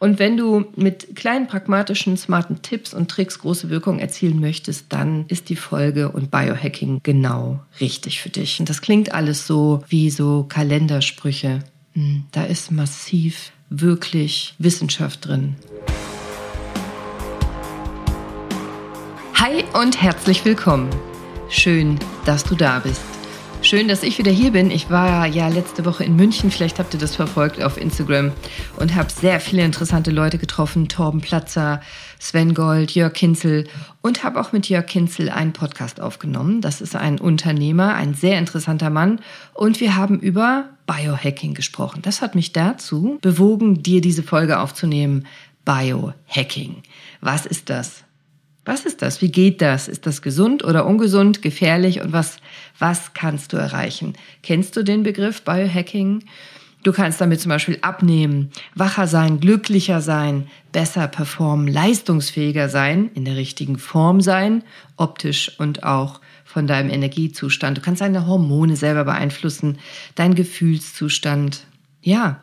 Und wenn du mit kleinen, pragmatischen, smarten Tipps und Tricks große Wirkung erzielen möchtest, dann ist die Folge und Biohacking genau richtig für dich. Und das klingt alles so wie so Kalendersprüche. Hm, da ist massiv wirklich Wissenschaft drin. Hi und herzlich willkommen. Schön, dass du da bist. Schön, dass ich wieder hier bin. Ich war ja letzte Woche in München, vielleicht habt ihr das verfolgt auf Instagram und habe sehr viele interessante Leute getroffen. Torben Platzer, Sven Gold, Jörg Kinzel und habe auch mit Jörg Kinzel einen Podcast aufgenommen. Das ist ein Unternehmer, ein sehr interessanter Mann und wir haben über Biohacking gesprochen. Das hat mich dazu bewogen, dir diese Folge aufzunehmen. Biohacking. Was ist das? Was ist das? Wie geht das? Ist das gesund oder ungesund, gefährlich und was, was kannst du erreichen? Kennst du den Begriff Biohacking? Du kannst damit zum Beispiel abnehmen, wacher sein, glücklicher sein, besser performen, leistungsfähiger sein, in der richtigen Form sein, optisch und auch von deinem Energiezustand. Du kannst deine Hormone selber beeinflussen, dein Gefühlszustand. Ja,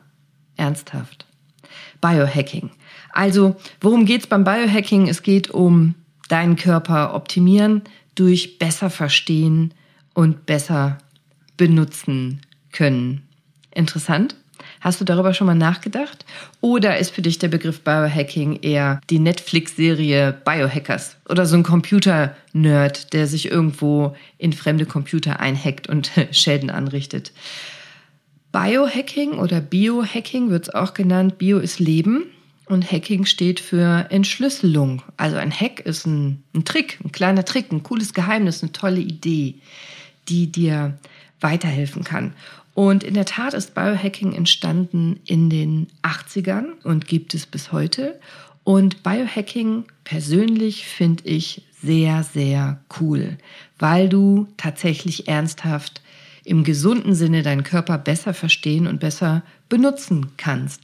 ernsthaft. Biohacking. Also, worum geht's beim Biohacking? Es geht um deinen Körper optimieren durch besser verstehen und besser benutzen können. Interessant? Hast du darüber schon mal nachgedacht? Oder ist für dich der Begriff Biohacking eher die Netflix-Serie Biohackers oder so ein Computer-Nerd, der sich irgendwo in fremde Computer einhackt und Schäden anrichtet? Biohacking oder Biohacking wird es auch genannt. Bio ist Leben und Hacking steht für Entschlüsselung. Also ein Hack ist ein, ein, Trick, ein kleiner Trick, ein cooles Geheimnis, eine tolle Idee, die dir weiterhelfen kann. Und in der Tat ist Biohacking entstanden in den 80ern und gibt es bis heute. Und Biohacking persönlich finde ich sehr, sehr cool, weil du tatsächlich ernsthaft im gesunden Sinne deinen Körper besser verstehen und besser benutzen kannst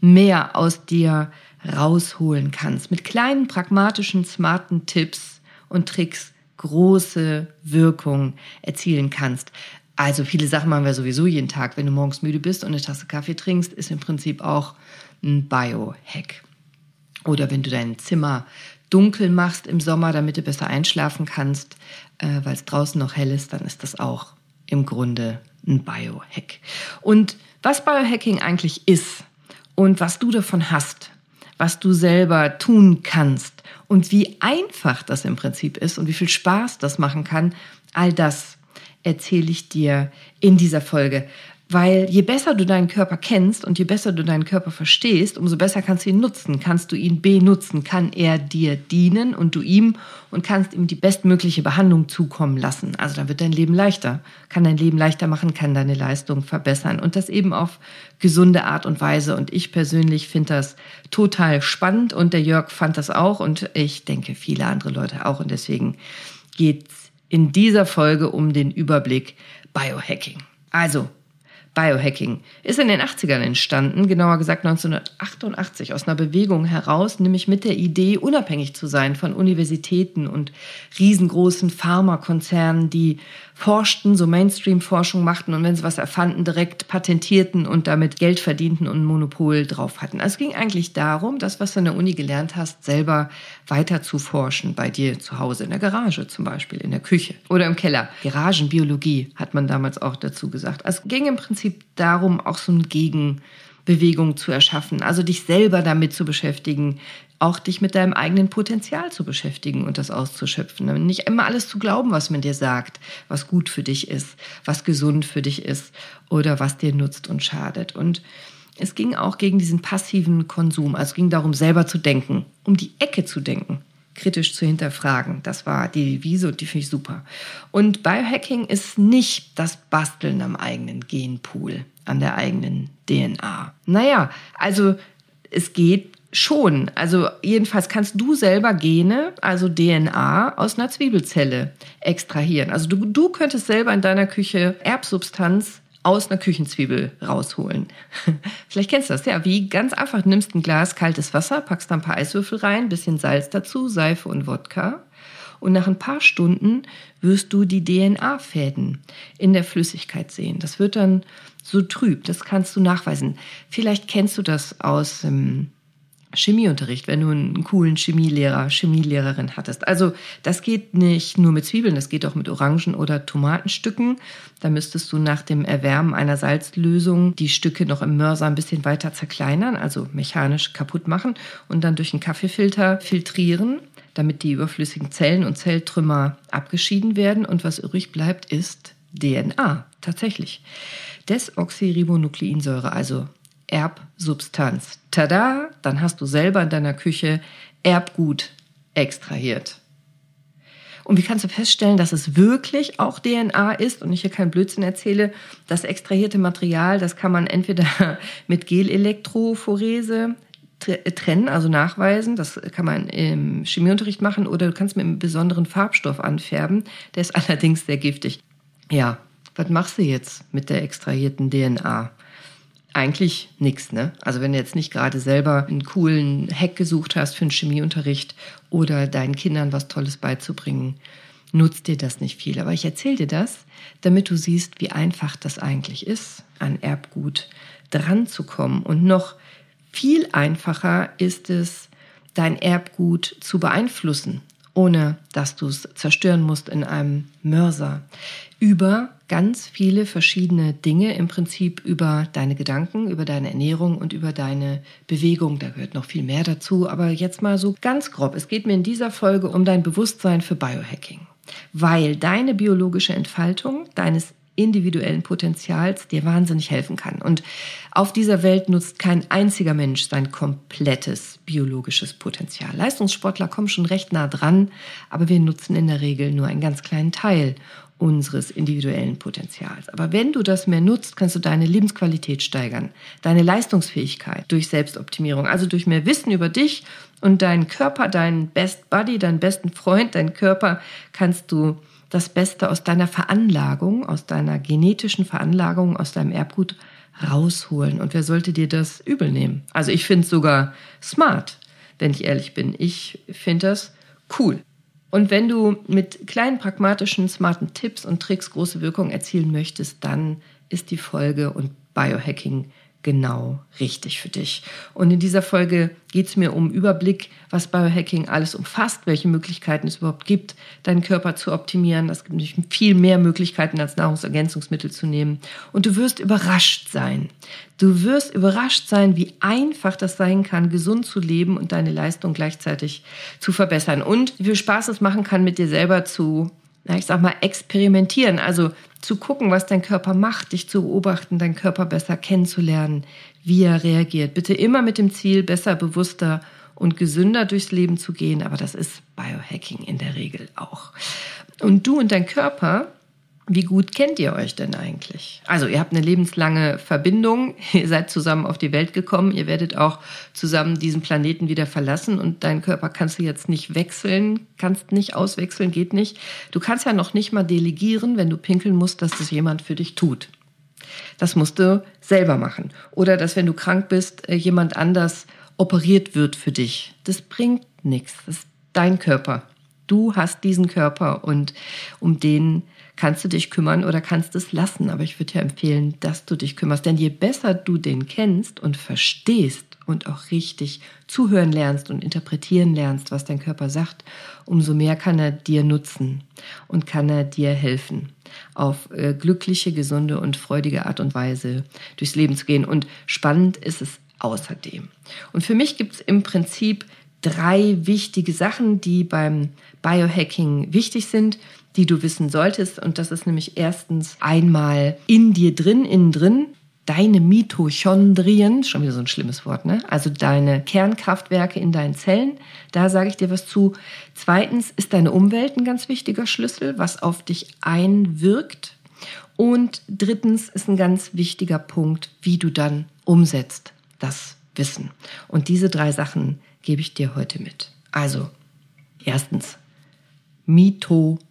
mehr aus dir rausholen kannst. Mit kleinen, pragmatischen, smarten Tipps und Tricks große Wirkung erzielen kannst. Also viele Sachen machen wir sowieso jeden Tag. Wenn du morgens müde bist und eine Tasse Kaffee trinkst, ist im Prinzip auch ein Biohack. Oder wenn du dein Zimmer dunkel machst im Sommer, damit du besser einschlafen kannst, äh, weil es draußen noch hell ist, dann ist das auch im Grunde ein Biohack. Und was Biohacking eigentlich ist, und was du davon hast, was du selber tun kannst und wie einfach das im Prinzip ist und wie viel Spaß das machen kann, all das erzähle ich dir in dieser Folge. Weil je besser du deinen Körper kennst und je besser du deinen Körper verstehst, umso besser kannst du ihn nutzen. Kannst du ihn benutzen, kann er dir dienen und du ihm und kannst ihm die bestmögliche Behandlung zukommen lassen. Also dann wird dein Leben leichter, kann dein Leben leichter machen, kann deine Leistung verbessern und das eben auf gesunde Art und Weise. Und ich persönlich finde das total spannend und der Jörg fand das auch und ich denke viele andere Leute auch und deswegen geht's in dieser Folge um den Überblick Biohacking. Also Biohacking ist in den 80ern entstanden, genauer gesagt 1988, aus einer Bewegung heraus, nämlich mit der Idee, unabhängig zu sein von Universitäten und riesengroßen Pharmakonzernen, die forschten, so Mainstream-Forschung machten und wenn sie was erfanden, direkt patentierten und damit Geld verdienten und ein Monopol drauf hatten. Also es ging eigentlich darum, das, was du in der Uni gelernt hast, selber weiter zu forschen, bei dir zu Hause, in der Garage zum Beispiel, in der Küche oder im Keller. Garagenbiologie hat man damals auch dazu gesagt. Also es ging im Prinzip darum, auch so ein Gegen Bewegung zu erschaffen, also dich selber damit zu beschäftigen, auch dich mit deinem eigenen Potenzial zu beschäftigen und das auszuschöpfen. Nicht immer alles zu glauben, was man dir sagt, was gut für dich ist, was gesund für dich ist oder was dir nutzt und schadet. Und es ging auch gegen diesen passiven Konsum. Also es ging darum, selber zu denken, um die Ecke zu denken, kritisch zu hinterfragen. Das war die Devise und die finde ich super. Und Biohacking ist nicht das Basteln am eigenen Genpool, an der eigenen DNA. Naja, also es geht schon. Also jedenfalls kannst du selber Gene, also DNA, aus einer Zwiebelzelle extrahieren. Also du, du könntest selber in deiner Küche Erbsubstanz aus einer Küchenzwiebel rausholen. Vielleicht kennst du das, ja, wie ganz einfach. Nimmst ein Glas kaltes Wasser, packst da ein paar Eiswürfel rein, bisschen Salz dazu, Seife und Wodka. Und nach ein paar Stunden wirst du die DNA-Fäden in der Flüssigkeit sehen. Das wird dann so trüb, das kannst du nachweisen. Vielleicht kennst du das aus ähm, Chemieunterricht, wenn du einen coolen Chemielehrer, Chemielehrerin hattest. Also das geht nicht nur mit Zwiebeln, das geht auch mit Orangen oder Tomatenstücken. Da müsstest du nach dem Erwärmen einer Salzlösung die Stücke noch im Mörser ein bisschen weiter zerkleinern, also mechanisch kaputt machen und dann durch einen Kaffeefilter filtrieren, damit die überflüssigen Zellen und Zelltrümmer abgeschieden werden. Und was übrig bleibt, ist DNA, tatsächlich. Desoxyribonukleinsäure, also Erbsubstanz. Tada, dann hast du selber in deiner Küche Erbgut extrahiert. Und wie kannst du feststellen, dass es wirklich auch DNA ist und ich hier keinen Blödsinn erzähle? Das extrahierte Material, das kann man entweder mit Gelelektrophorese trennen, also nachweisen. Das kann man im Chemieunterricht machen oder du kannst mit einem besonderen Farbstoff anfärben. Der ist allerdings sehr giftig. Ja, was machst du jetzt mit der extrahierten DNA? eigentlich nichts. Ne? Also wenn du jetzt nicht gerade selber einen coolen Hack gesucht hast für einen Chemieunterricht oder deinen Kindern was Tolles beizubringen, nutzt dir das nicht viel. Aber ich erzähle dir das, damit du siehst, wie einfach das eigentlich ist, an Erbgut dran zu kommen. Und noch viel einfacher ist es, dein Erbgut zu beeinflussen, ohne dass du es zerstören musst in einem Mörser. Über ganz viele verschiedene Dinge, im Prinzip über deine Gedanken, über deine Ernährung und über deine Bewegung. Da gehört noch viel mehr dazu, aber jetzt mal so ganz grob. Es geht mir in dieser Folge um dein Bewusstsein für Biohacking, weil deine biologische Entfaltung deines individuellen Potenzials dir wahnsinnig helfen kann. Und auf dieser Welt nutzt kein einziger Mensch sein komplettes biologisches Potenzial. Leistungssportler kommen schon recht nah dran, aber wir nutzen in der Regel nur einen ganz kleinen Teil unseres individuellen Potenzials. Aber wenn du das mehr nutzt, kannst du deine Lebensqualität steigern, deine Leistungsfähigkeit durch Selbstoptimierung, also durch mehr Wissen über dich und deinen Körper, deinen Best Buddy, deinen besten Freund, deinen Körper, kannst du das Beste aus deiner Veranlagung, aus deiner genetischen Veranlagung, aus deinem Erbgut rausholen. Und wer sollte dir das übel nehmen? Also ich finde es sogar smart, wenn ich ehrlich bin. Ich finde das cool. Und wenn du mit kleinen pragmatischen, smarten Tipps und Tricks große Wirkung erzielen möchtest, dann ist die Folge und Biohacking genau richtig für dich. Und in dieser Folge geht es mir um Überblick, was Biohacking alles umfasst, welche Möglichkeiten es überhaupt gibt, deinen Körper zu optimieren. Es gibt nämlich viel mehr Möglichkeiten als Nahrungsergänzungsmittel zu nehmen. Und du wirst überrascht sein. Du wirst überrascht sein, wie einfach das sein kann, gesund zu leben und deine Leistung gleichzeitig zu verbessern. Und wie viel Spaß es machen kann, mit dir selber zu na, ich sag mal, experimentieren. Also zu gucken, was dein Körper macht, dich zu beobachten, deinen Körper besser kennenzulernen, wie er reagiert. Bitte immer mit dem Ziel, besser, bewusster und gesünder durchs Leben zu gehen. Aber das ist Biohacking in der Regel auch. Und du und dein Körper wie gut kennt ihr euch denn eigentlich? Also ihr habt eine lebenslange Verbindung, ihr seid zusammen auf die Welt gekommen, ihr werdet auch zusammen diesen Planeten wieder verlassen und deinen Körper kannst du jetzt nicht wechseln, kannst nicht auswechseln, geht nicht. Du kannst ja noch nicht mal delegieren, wenn du pinkeln musst, dass das jemand für dich tut. Das musst du selber machen. Oder dass wenn du krank bist, äh, jemand anders operiert wird für dich. Das bringt nichts. Das ist dein Körper. Du hast diesen Körper und um den kannst du dich kümmern oder kannst es lassen. Aber ich würde dir empfehlen, dass du dich kümmerst. Denn je besser du den kennst und verstehst und auch richtig zuhören lernst und interpretieren lernst, was dein Körper sagt, umso mehr kann er dir nutzen und kann er dir helfen, auf äh, glückliche, gesunde und freudige Art und Weise durchs Leben zu gehen. Und spannend ist es außerdem. Und für mich gibt es im Prinzip drei wichtige Sachen, die beim Biohacking wichtig sind, die du wissen solltest. Und das ist nämlich erstens einmal in dir drin, innen drin, deine Mitochondrien, schon wieder so ein schlimmes Wort, ne? Also deine Kernkraftwerke in deinen Zellen, da sage ich dir was zu. Zweitens ist deine Umwelt ein ganz wichtiger Schlüssel, was auf dich einwirkt. Und drittens ist ein ganz wichtiger Punkt, wie du dann umsetzt das Wissen. Und diese drei Sachen gebe ich dir heute mit. Also, erstens, Mitochondrien.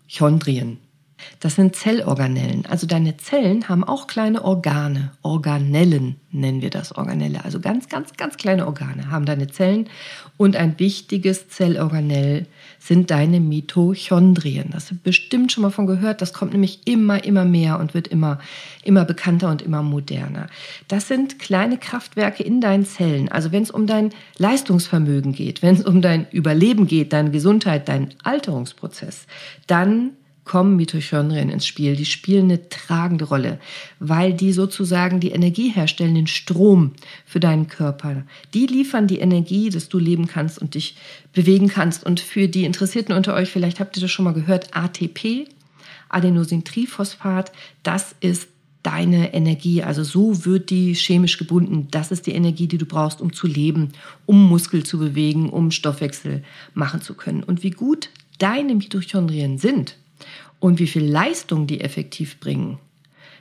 Das sind Zellorganellen. Also deine Zellen haben auch kleine Organe. Organellen nennen wir das Organelle. Also ganz, ganz, ganz kleine Organe haben deine Zellen. Und ein wichtiges Zellorganell sind deine Mitochondrien. Das hast bestimmt schon mal von gehört. Das kommt nämlich immer, immer mehr und wird immer, immer bekannter und immer moderner. Das sind kleine Kraftwerke in deinen Zellen. Also wenn es um dein Leistungsvermögen geht, wenn es um dein Überleben geht, deine Gesundheit, deinen Alterungsprozess, dann kommen Mitochondrien ins Spiel. Die spielen eine tragende Rolle, weil die sozusagen die Energie herstellen, den Strom für deinen Körper. Die liefern die Energie, dass du leben kannst und dich bewegen kannst. Und für die Interessierten unter euch, vielleicht habt ihr das schon mal gehört, ATP, Adenosintriphosphat, das ist deine Energie. Also so wird die chemisch gebunden. Das ist die Energie, die du brauchst, um zu leben, um Muskel zu bewegen, um Stoffwechsel machen zu können. Und wie gut deine Mitochondrien sind, und wie viel Leistung die effektiv bringen,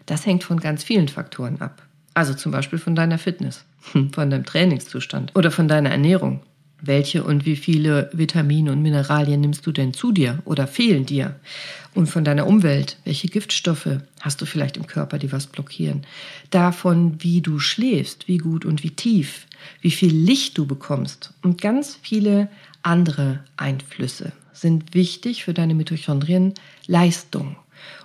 das hängt von ganz vielen Faktoren ab. Also zum Beispiel von deiner Fitness, von deinem Trainingszustand oder von deiner Ernährung. Welche und wie viele Vitamine und Mineralien nimmst du denn zu dir oder fehlen dir? Und von deiner Umwelt, welche Giftstoffe hast du vielleicht im Körper, die was blockieren? Davon, wie du schläfst, wie gut und wie tief, wie viel Licht du bekommst und ganz viele andere Einflüsse sind wichtig für deine Mitochondrien Leistung.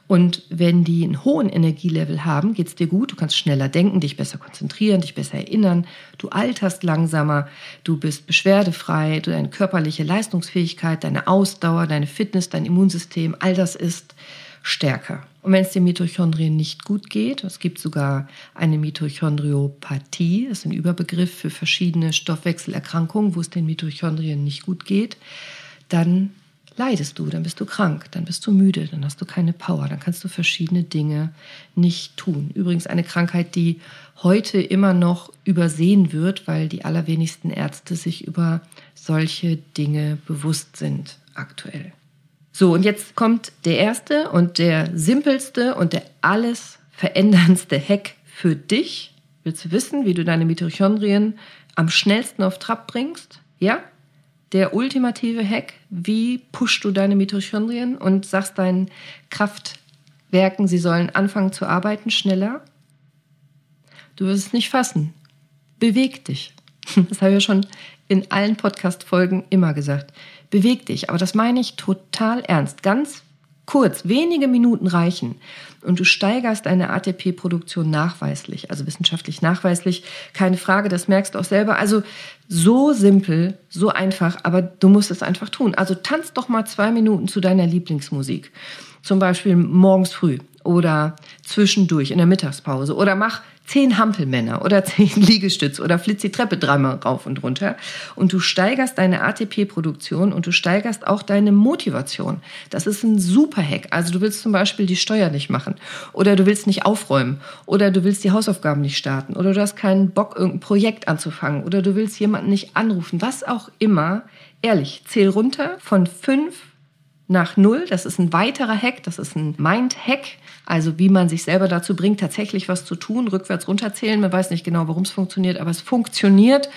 Und wenn die einen hohen Energielevel haben, geht es dir gut, du kannst schneller denken, dich besser konzentrieren, dich besser erinnern, du alterst langsamer, du bist beschwerdefrei, deine körperliche Leistungsfähigkeit, deine Ausdauer, deine Fitness, dein Immunsystem, all das ist stärker. Und wenn es den Mitochondrien nicht gut geht, es gibt sogar eine Mitochondriopathie, das ist ein Überbegriff für verschiedene Stoffwechselerkrankungen, wo es den Mitochondrien nicht gut geht, dann leidest du, dann bist du krank, dann bist du müde, dann hast du keine Power, dann kannst du verschiedene Dinge nicht tun. Übrigens eine Krankheit, die heute immer noch übersehen wird, weil die allerwenigsten Ärzte sich über solche Dinge bewusst sind aktuell. So, und jetzt kommt der erste und der simpelste und der alles veränderndste Hack für dich. Willst du wissen, wie du deine Mitochondrien am schnellsten auf Trab bringst? Ja? Der ultimative Hack, wie pushst du deine Mitochondrien und sagst deinen Kraftwerken, sie sollen anfangen zu arbeiten schneller? Du wirst es nicht fassen. Beweg dich. Das habe ich ja schon in allen Podcast-Folgen immer gesagt. Beweg dich. Aber das meine ich total ernst. Ganz kurz, wenige Minuten reichen und du steigerst deine ATP-Produktion nachweislich, also wissenschaftlich nachweislich, keine Frage, das merkst du auch selber. Also so simpel, so einfach, aber du musst es einfach tun. Also tanz doch mal zwei Minuten zu deiner Lieblingsmusik. Zum Beispiel morgens früh oder zwischendurch in der Mittagspause oder mach zehn Hampelmänner oder zehn Liegestütze oder flitz die Treppe dreimal rauf und runter und du steigerst deine ATP-Produktion und du steigerst auch deine Motivation. Das ist ein super Hack. Also du willst zum Beispiel die Steuer nicht machen oder du willst nicht aufräumen oder du willst die Hausaufgaben nicht starten oder du hast keinen Bock, irgendein Projekt anzufangen oder du willst jemanden nicht anrufen, was auch immer. Ehrlich, zähl runter von fünf nach null. Das ist ein weiterer Hack, das ist ein Mind-Hack, also wie man sich selber dazu bringt, tatsächlich was zu tun, rückwärts runterzählen. Man weiß nicht genau, warum es funktioniert, aber es funktioniert.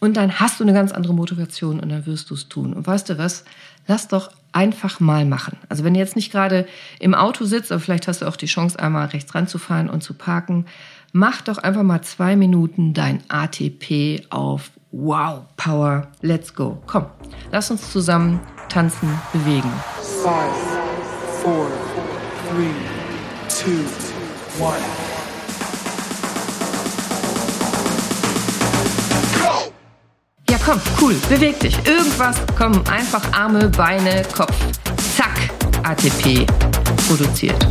Und dann hast du eine ganz andere Motivation und dann wirst du es tun. Und weißt du was? Lass doch einfach mal machen. Also wenn du jetzt nicht gerade im Auto sitzt, aber vielleicht hast du auch die Chance, einmal rechts ranzufahren und zu parken, mach doch einfach mal zwei Minuten dein ATP auf Wow, Power, let's go. Komm, lass uns zusammen tanzen, bewegen. Five, four, three, two, one. Ja, komm, cool, beweg dich. Irgendwas, komm, einfach Arme, Beine, Kopf. Zack, ATP produziert.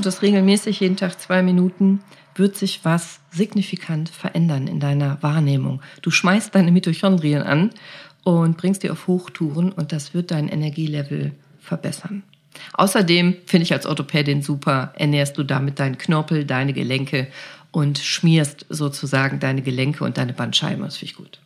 Du das regelmäßig jeden Tag zwei Minuten, wird sich was signifikant verändern in deiner Wahrnehmung. Du schmeißt deine Mitochondrien an und bringst die auf Hochtouren und das wird dein Energielevel verbessern. Außerdem finde ich als Orthopädin super, ernährst du damit deinen Knorpel, deine Gelenke und schmierst sozusagen deine Gelenke und deine Bandscheiben. Das finde ich gut.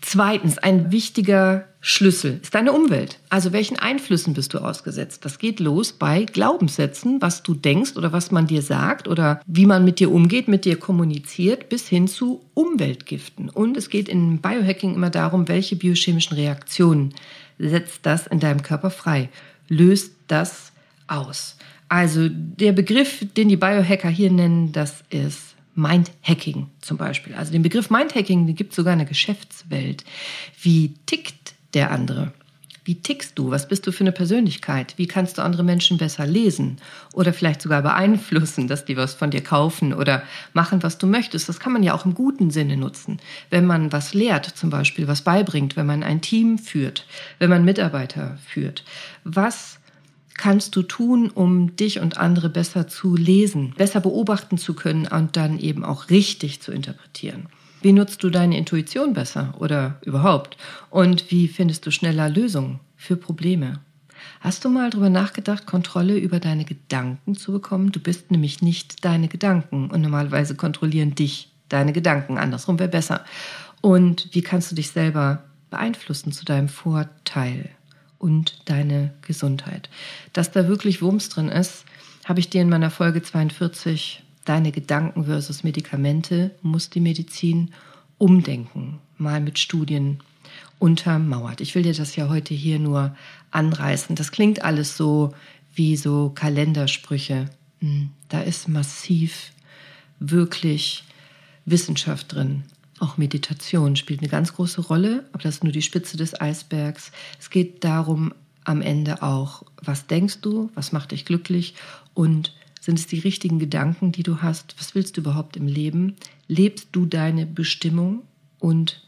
Zweitens, ein wichtiger Schlüssel ist deine Umwelt. Also welchen Einflüssen bist du ausgesetzt? Das geht los bei Glaubenssätzen, was du denkst oder was man dir sagt oder wie man mit dir umgeht, mit dir kommuniziert, bis hin zu Umweltgiften. Und es geht in Biohacking immer darum, welche biochemischen Reaktionen setzt das in deinem Körper frei, löst das aus. Also der Begriff, den die Biohacker hier nennen, das ist Mindhacking zum Beispiel. Also den Begriff Mindhacking, den gibt es sogar in der Geschäftswelt. Wie tickt der andere? Wie tickst du? Was bist du für eine Persönlichkeit? Wie kannst du andere Menschen besser lesen oder vielleicht sogar beeinflussen, dass die was von dir kaufen oder machen, was du möchtest? Das kann man ja auch im guten Sinne nutzen. Wenn man was lehrt, zum Beispiel was beibringt, wenn man ein Team führt, wenn man Mitarbeiter führt. Was kannst du tun, um dich und andere besser zu lesen, besser beobachten zu können und dann eben auch richtig zu interpretieren? Wie nutzt du deine Intuition besser oder überhaupt? Und wie findest du schneller Lösungen für Probleme? Hast du mal darüber nachgedacht, Kontrolle über deine Gedanken zu bekommen? Du bist nämlich nicht deine Gedanken und normalerweise kontrollieren dich deine Gedanken. Andersrum wäre besser. Und wie kannst du dich selber beeinflussen zu deinem Vorteil? und deine Gesundheit. Dass da wirklich Wumms drin ist, habe ich dir in meiner Folge 42 Deine Gedanken versus Medikamente muss die Medizin umdenken, mal mit Studien untermauert. Ich will dir das ja heute hier nur anreißen. Das klingt alles so wie so Kalendersprüche. Hm, da ist massiv wirklich Wissenschaft drin. Auch Meditation spielt eine ganz große Rolle, aber das ist nur die Spitze des Eisbergs. Es geht darum, am Ende auch, was denkst du, was macht dich glücklich und sind es die richtigen Gedanken, die du hast? Was willst du überhaupt im Leben? Lebst du deine Bestimmung? Und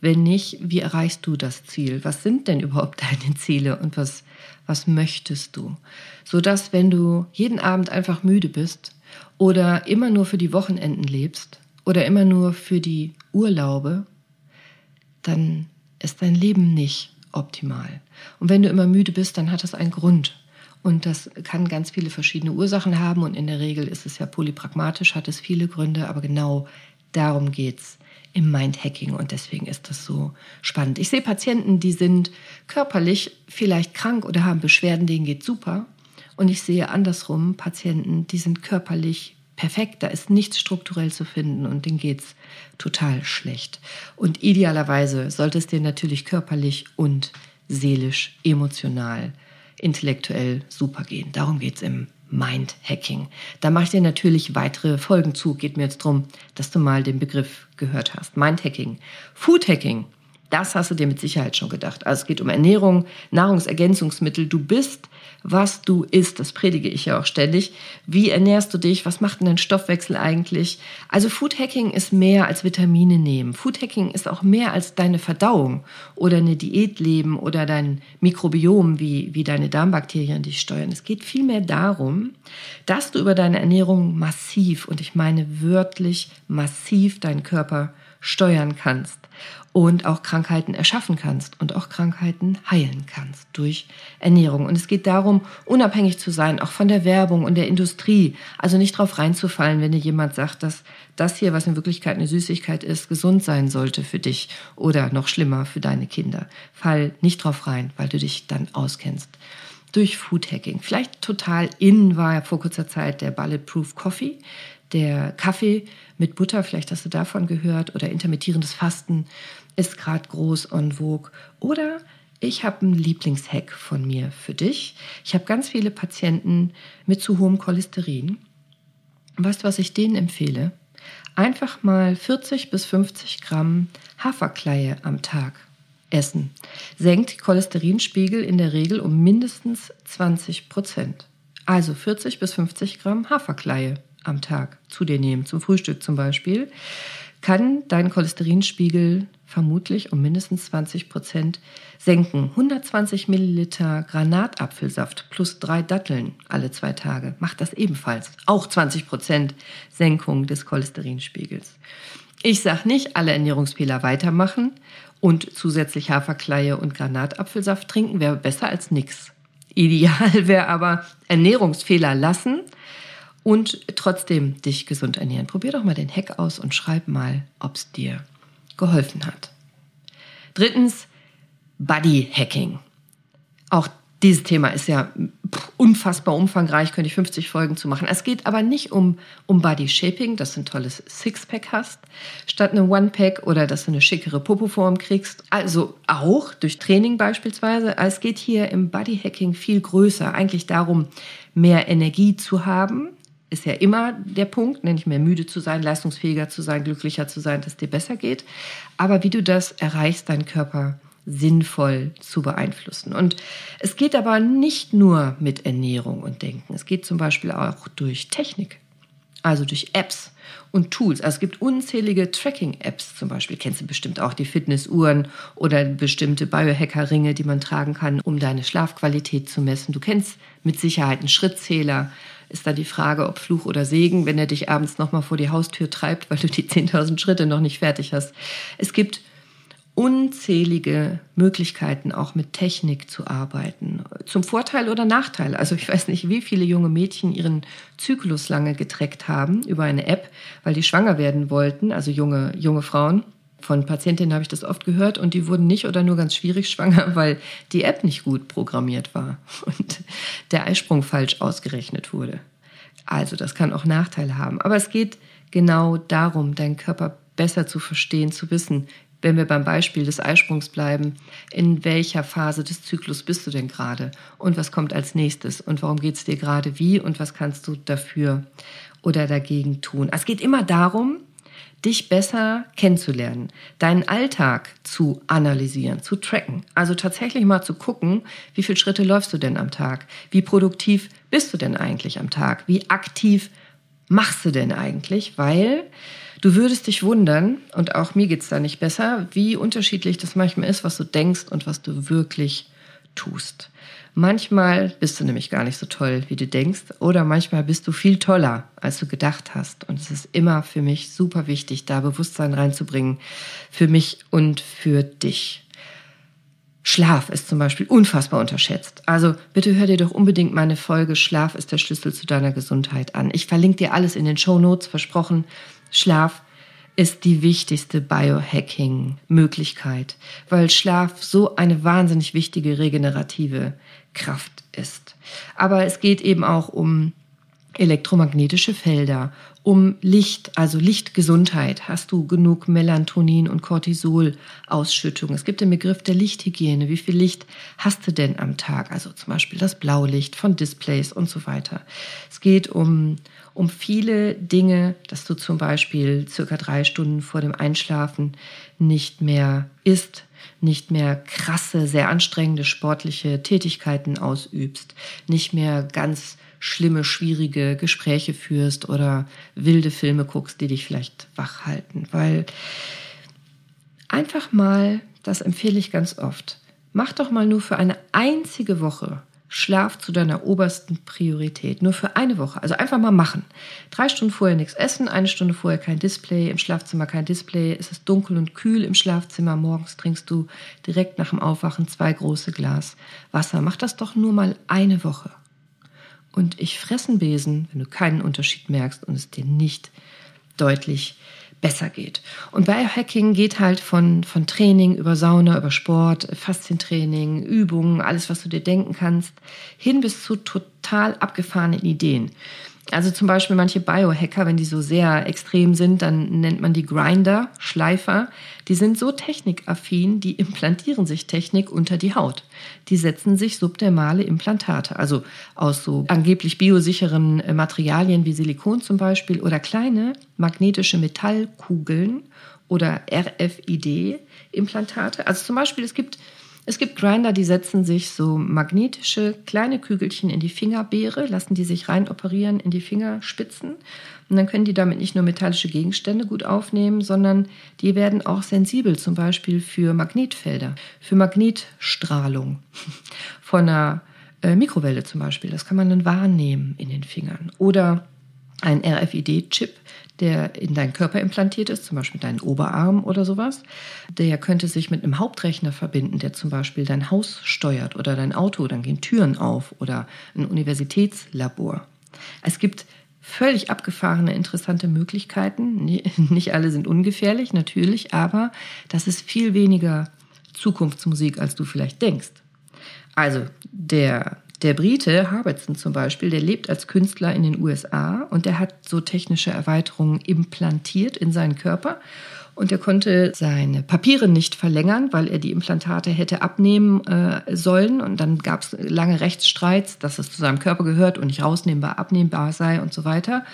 wenn nicht, wie erreichst du das Ziel? Was sind denn überhaupt deine Ziele und was, was möchtest du? Sodass, wenn du jeden Abend einfach müde bist oder immer nur für die Wochenenden lebst oder immer nur für die Urlaube, dann ist dein Leben nicht optimal. Und wenn du immer müde bist, dann hat das einen Grund. Und das kann ganz viele verschiedene Ursachen haben und in der Regel ist es ja polypragmatisch, hat es viele Gründe, aber genau darum geht's im Mindhacking und deswegen ist das so spannend. Ich sehe Patienten, die sind körperlich vielleicht krank oder haben Beschwerden, denen geht super. Und ich sehe andersrum Patienten, die sind körperlich perfekt, da ist nichts strukturell zu finden und denen geht's total schlecht. Und idealerweise sollte es dir natürlich körperlich und seelisch, emotional, intellektuell super gehen. Darum geht's im Mindhacking. Da mache ich dir natürlich weitere Folgen zu. Geht mir jetzt darum, dass du mal den Begriff gehört hast. Mindhacking. Foodhacking. Das hast du dir mit Sicherheit schon gedacht. Also es geht um Ernährung, Nahrungsergänzungsmittel. Du bist was du isst. Das predige ich ja auch ständig. Wie ernährst du dich? Was macht denn dein Stoffwechsel eigentlich? Also Food Hacking ist mehr als Vitamine nehmen. Food Hacking ist auch mehr als deine Verdauung oder eine Diät leben oder dein Mikrobiom, wie, wie deine Darmbakterien dich steuern. Es geht vielmehr darum, dass du über deine Ernährung massiv, und ich meine wörtlich massiv, deinen Körper steuern kannst und auch Krankheiten erschaffen kannst und auch Krankheiten heilen kannst durch Ernährung. Und es geht darum, unabhängig zu sein, auch von der Werbung und der Industrie. Also nicht drauf reinzufallen, wenn dir jemand sagt, dass das hier, was in Wirklichkeit eine Süßigkeit ist, gesund sein sollte für dich oder noch schlimmer für deine Kinder. Fall nicht drauf rein, weil du dich dann auskennst durch Food Hacking. Vielleicht total in war vor kurzer Zeit der Bulletproof Coffee der Kaffee mit Butter, vielleicht hast du davon gehört, oder intermittierendes Fasten ist gerade groß en vogue. Oder ich habe einen Lieblingshack von mir für dich. Ich habe ganz viele Patienten mit zu hohem Cholesterin. weißt du, was ich denen empfehle? Einfach mal 40 bis 50 Gramm Haferkleie am Tag essen. Senkt Cholesterinspiegel in der Regel um mindestens 20 Prozent. Also 40 bis 50 Gramm Haferkleie am Tag zu dir nehmen, zum Frühstück zum Beispiel. kann deinen Cholesterinspiegel vermutlich um mindestens 20 Prozent senken. 120 Milliliter Granatapfelsaft plus drei Datteln alle zwei Tage macht das ebenfalls. Auch 20 Prozent Senkung des Cholesterinspiegels. Ich sage nicht, alle Ernährungsfehler weitermachen und zusätzlich Haferkleie und Granatapfelsaft trinken wäre besser als nichts. Ideal wäre aber Ernährungsfehler lassen und trotzdem dich gesund ernähren. Probier doch mal den Hack aus und schreib mal, ob es dir geholfen hat. Drittens, Body Hacking. Auch dieses Thema ist ja unfassbar umfangreich, könnte ich 50 Folgen zu machen. Es geht aber nicht um, um Body Shaping, dass du ein tolles Sixpack hast, statt einem One-Pack oder dass du eine schickere Popoform kriegst. Also auch durch Training beispielsweise. Es geht hier im Body Hacking viel größer. Eigentlich darum, mehr Energie zu haben. Ist ja immer der Punkt, ne, nicht mehr müde zu sein, leistungsfähiger zu sein, glücklicher zu sein, dass dir besser geht. Aber wie du das erreichst, deinen Körper sinnvoll zu beeinflussen. Und es geht aber nicht nur mit Ernährung und Denken. Es geht zum Beispiel auch durch Technik, also durch Apps und Tools. Also es gibt unzählige Tracking-Apps zum Beispiel. Kennst du bestimmt auch die Fitnessuhren oder bestimmte Biohacker-Ringe, die man tragen kann, um deine Schlafqualität zu messen. Du kennst mit Sicherheit einen Schrittzähler. Ist da die Frage, ob Fluch oder Segen, wenn er dich abends nochmal vor die Haustür treibt, weil du die 10.000 Schritte noch nicht fertig hast. Es gibt unzählige Möglichkeiten, auch mit Technik zu arbeiten. Zum Vorteil oder Nachteil. Also ich weiß nicht, wie viele junge Mädchen ihren Zyklus lange getreckt haben über eine App, weil die schwanger werden wollten, also junge, junge Frauen. Von Patientinnen habe ich das oft gehört und die wurden nicht oder nur ganz schwierig schwanger, weil die App nicht gut programmiert war und der Eisprung falsch ausgerechnet wurde. Also das kann auch Nachteile haben. Aber es geht genau darum, deinen Körper besser zu verstehen, zu wissen, wenn wir beim Beispiel des Eisprungs bleiben, in welcher Phase des Zyklus bist du denn gerade und was kommt als nächstes und warum geht es dir gerade wie und was kannst du dafür oder dagegen tun. Es geht immer darum, dich besser kennenzulernen, deinen Alltag zu analysieren, zu tracken. Also tatsächlich mal zu gucken, wie viele Schritte läufst du denn am Tag? Wie produktiv bist du denn eigentlich am Tag? Wie aktiv machst du denn eigentlich? Weil Du würdest dich wundern, und auch mir geht's da nicht besser, wie unterschiedlich das manchmal ist, was du denkst und was du wirklich tust. Manchmal bist du nämlich gar nicht so toll, wie du denkst, oder manchmal bist du viel toller, als du gedacht hast. Und es ist immer für mich super wichtig, da Bewusstsein reinzubringen, für mich und für dich. Schlaf ist zum Beispiel unfassbar unterschätzt. Also bitte hör dir doch unbedingt meine Folge Schlaf ist der Schlüssel zu deiner Gesundheit an. Ich verlinke dir alles in den Show Notes, versprochen. Schlaf ist die wichtigste Biohacking-Möglichkeit, weil Schlaf so eine wahnsinnig wichtige regenerative Kraft ist. Aber es geht eben auch um elektromagnetische Felder, um Licht, also Lichtgesundheit. Hast du genug Melatonin und Cortisol-Ausschüttung? Es gibt den Begriff der Lichthygiene. Wie viel Licht hast du denn am Tag? Also zum Beispiel das Blaulicht von Displays und so weiter. Es geht um, um viele Dinge, dass du zum Beispiel circa drei Stunden vor dem Einschlafen nicht mehr isst, nicht mehr krasse, sehr anstrengende sportliche Tätigkeiten ausübst, nicht mehr ganz schlimme, schwierige Gespräche führst oder wilde Filme guckst, die dich vielleicht wach halten. Weil einfach mal, das empfehle ich ganz oft, mach doch mal nur für eine einzige Woche Schlaf zu deiner obersten Priorität. Nur für eine Woche. Also einfach mal machen. Drei Stunden vorher nichts essen, eine Stunde vorher kein Display, im Schlafzimmer kein Display. Es ist dunkel und kühl im Schlafzimmer. Morgens trinkst du direkt nach dem Aufwachen zwei große Glas Wasser. Mach das doch nur mal eine Woche. Und ich fressen Besen, wenn du keinen Unterschied merkst und es dir nicht deutlich besser geht. Und Biohacking geht halt von, von Training über Sauna, über Sport, Faszientraining, Übungen, alles, was du dir denken kannst, hin bis zu total abgefahrenen Ideen. Also zum Beispiel manche Biohacker, wenn die so sehr extrem sind, dann nennt man die Grinder, Schleifer. Die sind so technikaffin, die implantieren sich Technik unter die Haut. Die setzen sich subdermale Implantate, also aus so angeblich biosicheren äh, Materialien wie Silikon zum Beispiel oder kleine magnetische Metallkugeln oder RFID-Implantate. Also zum Beispiel, es gibt Es gibt Grinder, die setzen sich so magnetische kleine Kügelchen in die Fingerbeere, lassen die sich rein operieren in die Fingerspitzen. Und dann können die damit nicht nur metallische Gegenstände gut aufnehmen, sondern die werden auch sensibel, zum Beispiel für Magnetfelder, für Magnetstrahlung von einer äh, Mikrowelle zum Beispiel. Das kann man dann wahrnehmen in den Fingern. Oder ein RFID-Chip, der in deinen Körper implantiert ist, zum Beispiel deinen Oberarm oder sowas. Der könnte sich mit einem Hauptrechner verbinden, der zum Beispiel dein Haus steuert oder dein Auto, dann gehen Türen auf oder ein Universitätslabor. Es gibt völlig abgefahrene, interessante Möglichkeiten. Nicht alle sind ungefährlich, natürlich, aber das ist viel weniger Zukunftsmusik, als du vielleicht denkst. Also der der Brite Harbetson zum Beispiel, der lebt als Künstler in den USA und der hat so technische Erweiterungen implantiert in seinen Körper. Und er konnte seine Papiere nicht verlängern, weil er die Implantate hätte abnehmen äh, sollen. Und dann gab es lange Rechtsstreits, dass es zu seinem Körper gehört und nicht rausnehmbar, abnehmbar sei und so weiter.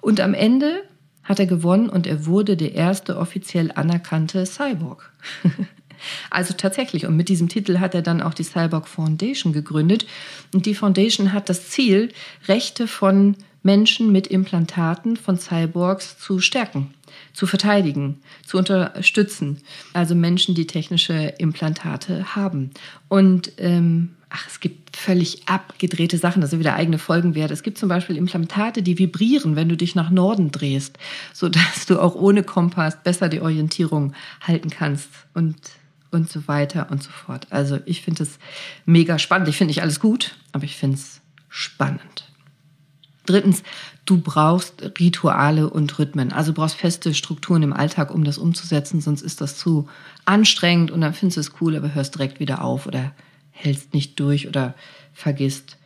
Und am Ende hat er gewonnen und er wurde der erste offiziell anerkannte Cyborg. Also tatsächlich, und mit diesem Titel hat er dann auch die Cyborg Foundation gegründet. Und die Foundation hat das Ziel, Rechte von Menschen mit Implantaten von Cyborgs zu stärken, zu verteidigen, zu unterstützen. Also Menschen, die technische Implantate haben. Und ähm, ach, es gibt völlig abgedrehte Sachen, das ist wieder eigene Folgen wert. Es gibt zum Beispiel Implantate, die vibrieren, wenn du dich nach Norden drehst, sodass du auch ohne Kompass besser die Orientierung halten kannst. Und und so weiter und so fort. Also ich finde es mega spannend. Ich finde nicht alles gut, aber ich finde es spannend. Drittens, du brauchst Rituale und Rhythmen. Also du brauchst feste Strukturen im Alltag, um das umzusetzen, sonst ist das zu anstrengend und dann findest du es cool, aber hörst direkt wieder auf oder hältst nicht durch oder vergisst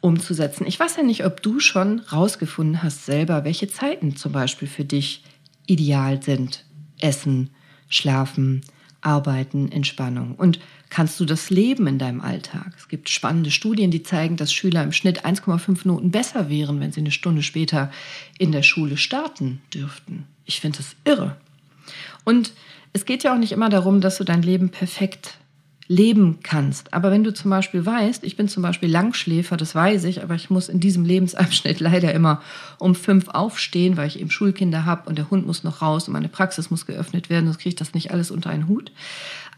umzusetzen. Ich weiß ja nicht, ob du schon rausgefunden hast selber, welche Zeiten zum Beispiel für dich ideal sind. Essen, Schlafen, Arbeiten, Entspannung. Und kannst du das leben in deinem Alltag? Es gibt spannende Studien, die zeigen, dass Schüler im Schnitt 1,5 Minuten besser wären, wenn sie eine Stunde später in der Schule starten dürften. Ich finde das irre. Und es geht ja auch nicht immer darum, dass du dein Leben perfekt leben kannst. Aber wenn du zum Beispiel weißt, ich bin zum Beispiel Langschläfer, das weiß ich, aber ich muss in diesem Lebensabschnitt leider immer um fünf aufstehen, weil ich eben Schulkinder habe und der Hund muss noch raus und meine Praxis muss geöffnet werden, sonst kriege ich das nicht alles unter einen Hut.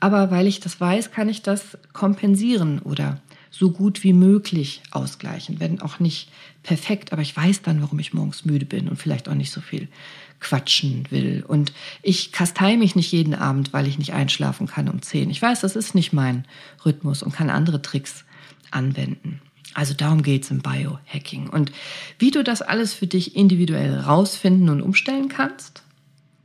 Aber weil ich das weiß, kann ich das kompensieren oder so gut wie möglich ausgleichen, wenn auch nicht perfekt, aber ich weiß dann, warum ich morgens müde bin und vielleicht auch nicht so viel quatschen will. Und ich kastei mich nicht jeden Abend, weil ich nicht einschlafen kann um zehn. Ich weiß, das ist nicht mein Rhythmus und kann andere Tricks anwenden. Also darum geht's im Biohacking. Und wie du das alles für dich individuell rausfinden und umstellen kannst,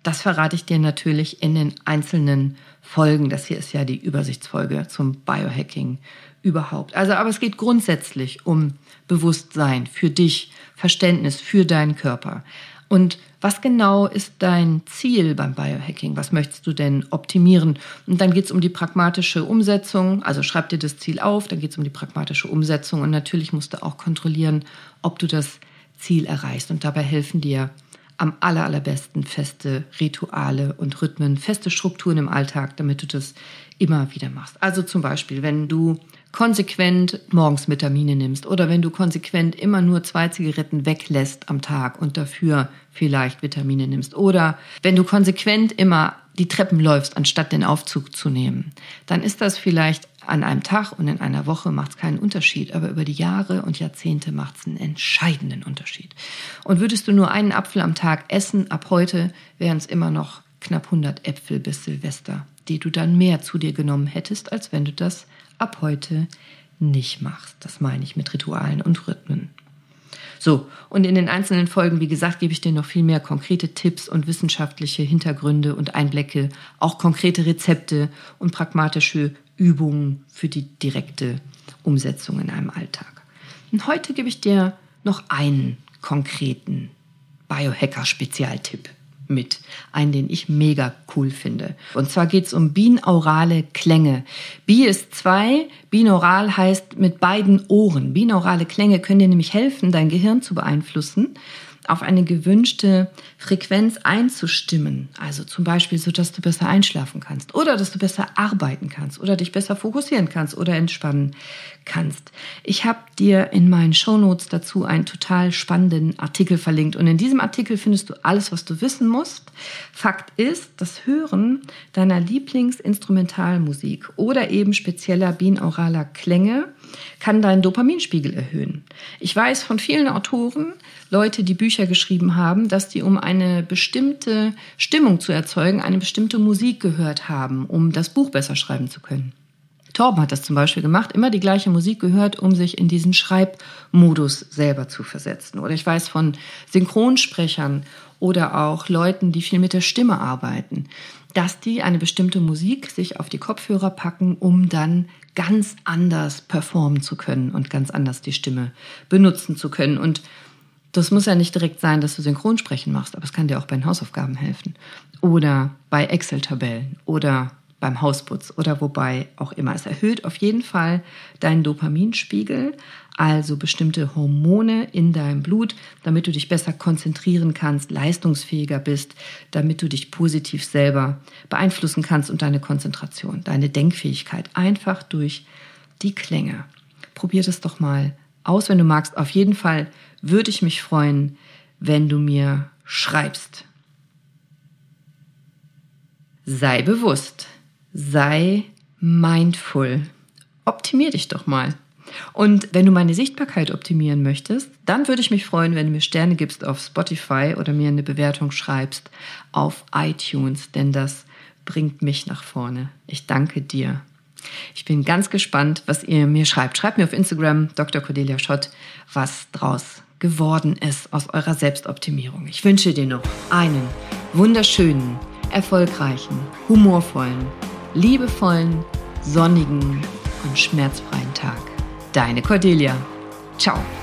das verrate ich dir natürlich in den einzelnen Folgen. Das hier ist ja die Übersichtsfolge zum Biohacking überhaupt. Also, aber es geht grundsätzlich um Bewusstsein für dich, Verständnis für deinen Körper. Und was genau ist dein Ziel beim Biohacking? Was möchtest du denn optimieren? Und dann geht es um die pragmatische Umsetzung. Also schreib dir das Ziel auf, dann geht es um die pragmatische Umsetzung. Und natürlich musst du auch kontrollieren, ob du das Ziel erreichst. Und dabei helfen dir am aller, allerbesten feste Rituale und Rhythmen, feste Strukturen im Alltag, damit du das immer wieder machst. Also zum Beispiel, wenn du konsequent morgens Vitamine nimmst oder wenn du konsequent immer nur zwei Zigaretten weglässt am Tag und dafür vielleicht Vitamine nimmst oder wenn du konsequent immer die Treppen läufst, anstatt den Aufzug zu nehmen, dann ist das vielleicht an einem Tag und in einer Woche macht es keinen Unterschied, aber über die Jahre und Jahrzehnte macht es einen entscheidenden Unterschied. Und würdest du nur einen Apfel am Tag essen, ab heute wären es immer noch knapp 100 Äpfel bis Silvester, die du dann mehr zu dir genommen hättest, als wenn du das ab heute nicht machst. Das meine ich mit Ritualen und Rhythmen. So, und in den einzelnen Folgen, wie gesagt, gebe ich dir noch viel mehr konkrete Tipps und wissenschaftliche Hintergründe und Einblicke, auch konkrete Rezepte und pragmatische Übungen für die direkte Umsetzung in einem Alltag. Und heute gebe ich dir noch einen konkreten Biohacker-Spezialtipp mit. Einen, den ich mega cool finde. Und zwar geht es um binaurale Klänge. Bi ist zwei, binaural heißt mit beiden Ohren. Binaurale Klänge können dir nämlich helfen, dein Gehirn zu beeinflussen. Auf eine gewünschte Frequenz einzustimmen. Also zum Beispiel so, dass du besser einschlafen kannst oder dass du besser arbeiten kannst oder dich besser fokussieren kannst oder entspannen kannst. Ich habe dir in meinen Shownotes dazu einen total spannenden Artikel verlinkt und in diesem Artikel findest du alles, was du wissen musst. Fakt ist, das Hören deiner Lieblingsinstrumentalmusik oder eben spezieller binauraler Klänge kann deinen Dopaminspiegel erhöhen. Ich weiß von vielen Autoren, Leute, die Bücher geschrieben haben, dass die, um eine bestimmte Stimmung zu erzeugen, eine bestimmte Musik gehört haben, um das Buch besser schreiben zu können. Torben hat das zum Beispiel gemacht, immer die gleiche Musik gehört, um sich in diesen Schreibmodus selber zu versetzen. Oder ich weiß von Synchronsprechern oder auch Leuten, die viel mit der Stimme arbeiten, dass die eine bestimmte Musik sich auf die Kopfhörer packen, um dann ganz anders performen zu können und ganz anders die Stimme benutzen zu können. Und das muss ja nicht direkt sein, dass du Synchronsprechen machst, aber es kann dir auch bei den Hausaufgaben helfen. Oder bei Excel-Tabellen oder beim Hausputz oder wobei auch immer. Es erhöht auf jeden Fall deinen Dopaminspiegel, also bestimmte Hormone in deinem Blut, damit du dich besser konzentrieren kannst, leistungsfähiger bist, damit du dich positiv selber beeinflussen kannst und deine Konzentration, deine Denkfähigkeit einfach durch die Klänge. Probier das doch mal aus, wenn du magst. Auf jeden Fall würde ich mich freuen, wenn du mir schreibst. Sei bewusst sei mindful. Optimier dich doch mal. Und wenn du meine Sichtbarkeit optimieren möchtest, dann würde ich mich freuen, wenn du mir Sterne gibst auf Spotify oder mir eine Bewertung schreibst auf iTunes, denn das bringt mich nach vorne. Ich danke dir. Ich bin ganz gespannt, was ihr mir schreibt. Schreibt mir auf Instagram, Dr. Cordelia Schott, was draus geworden ist aus eurer Selbstoptimierung. Ich wünsche dir noch einen wunderschönen, erfolgreichen, humorvollen, liebevollen, sonnigen und schmerzfreien Tag. Deine Cordelia. Ciao.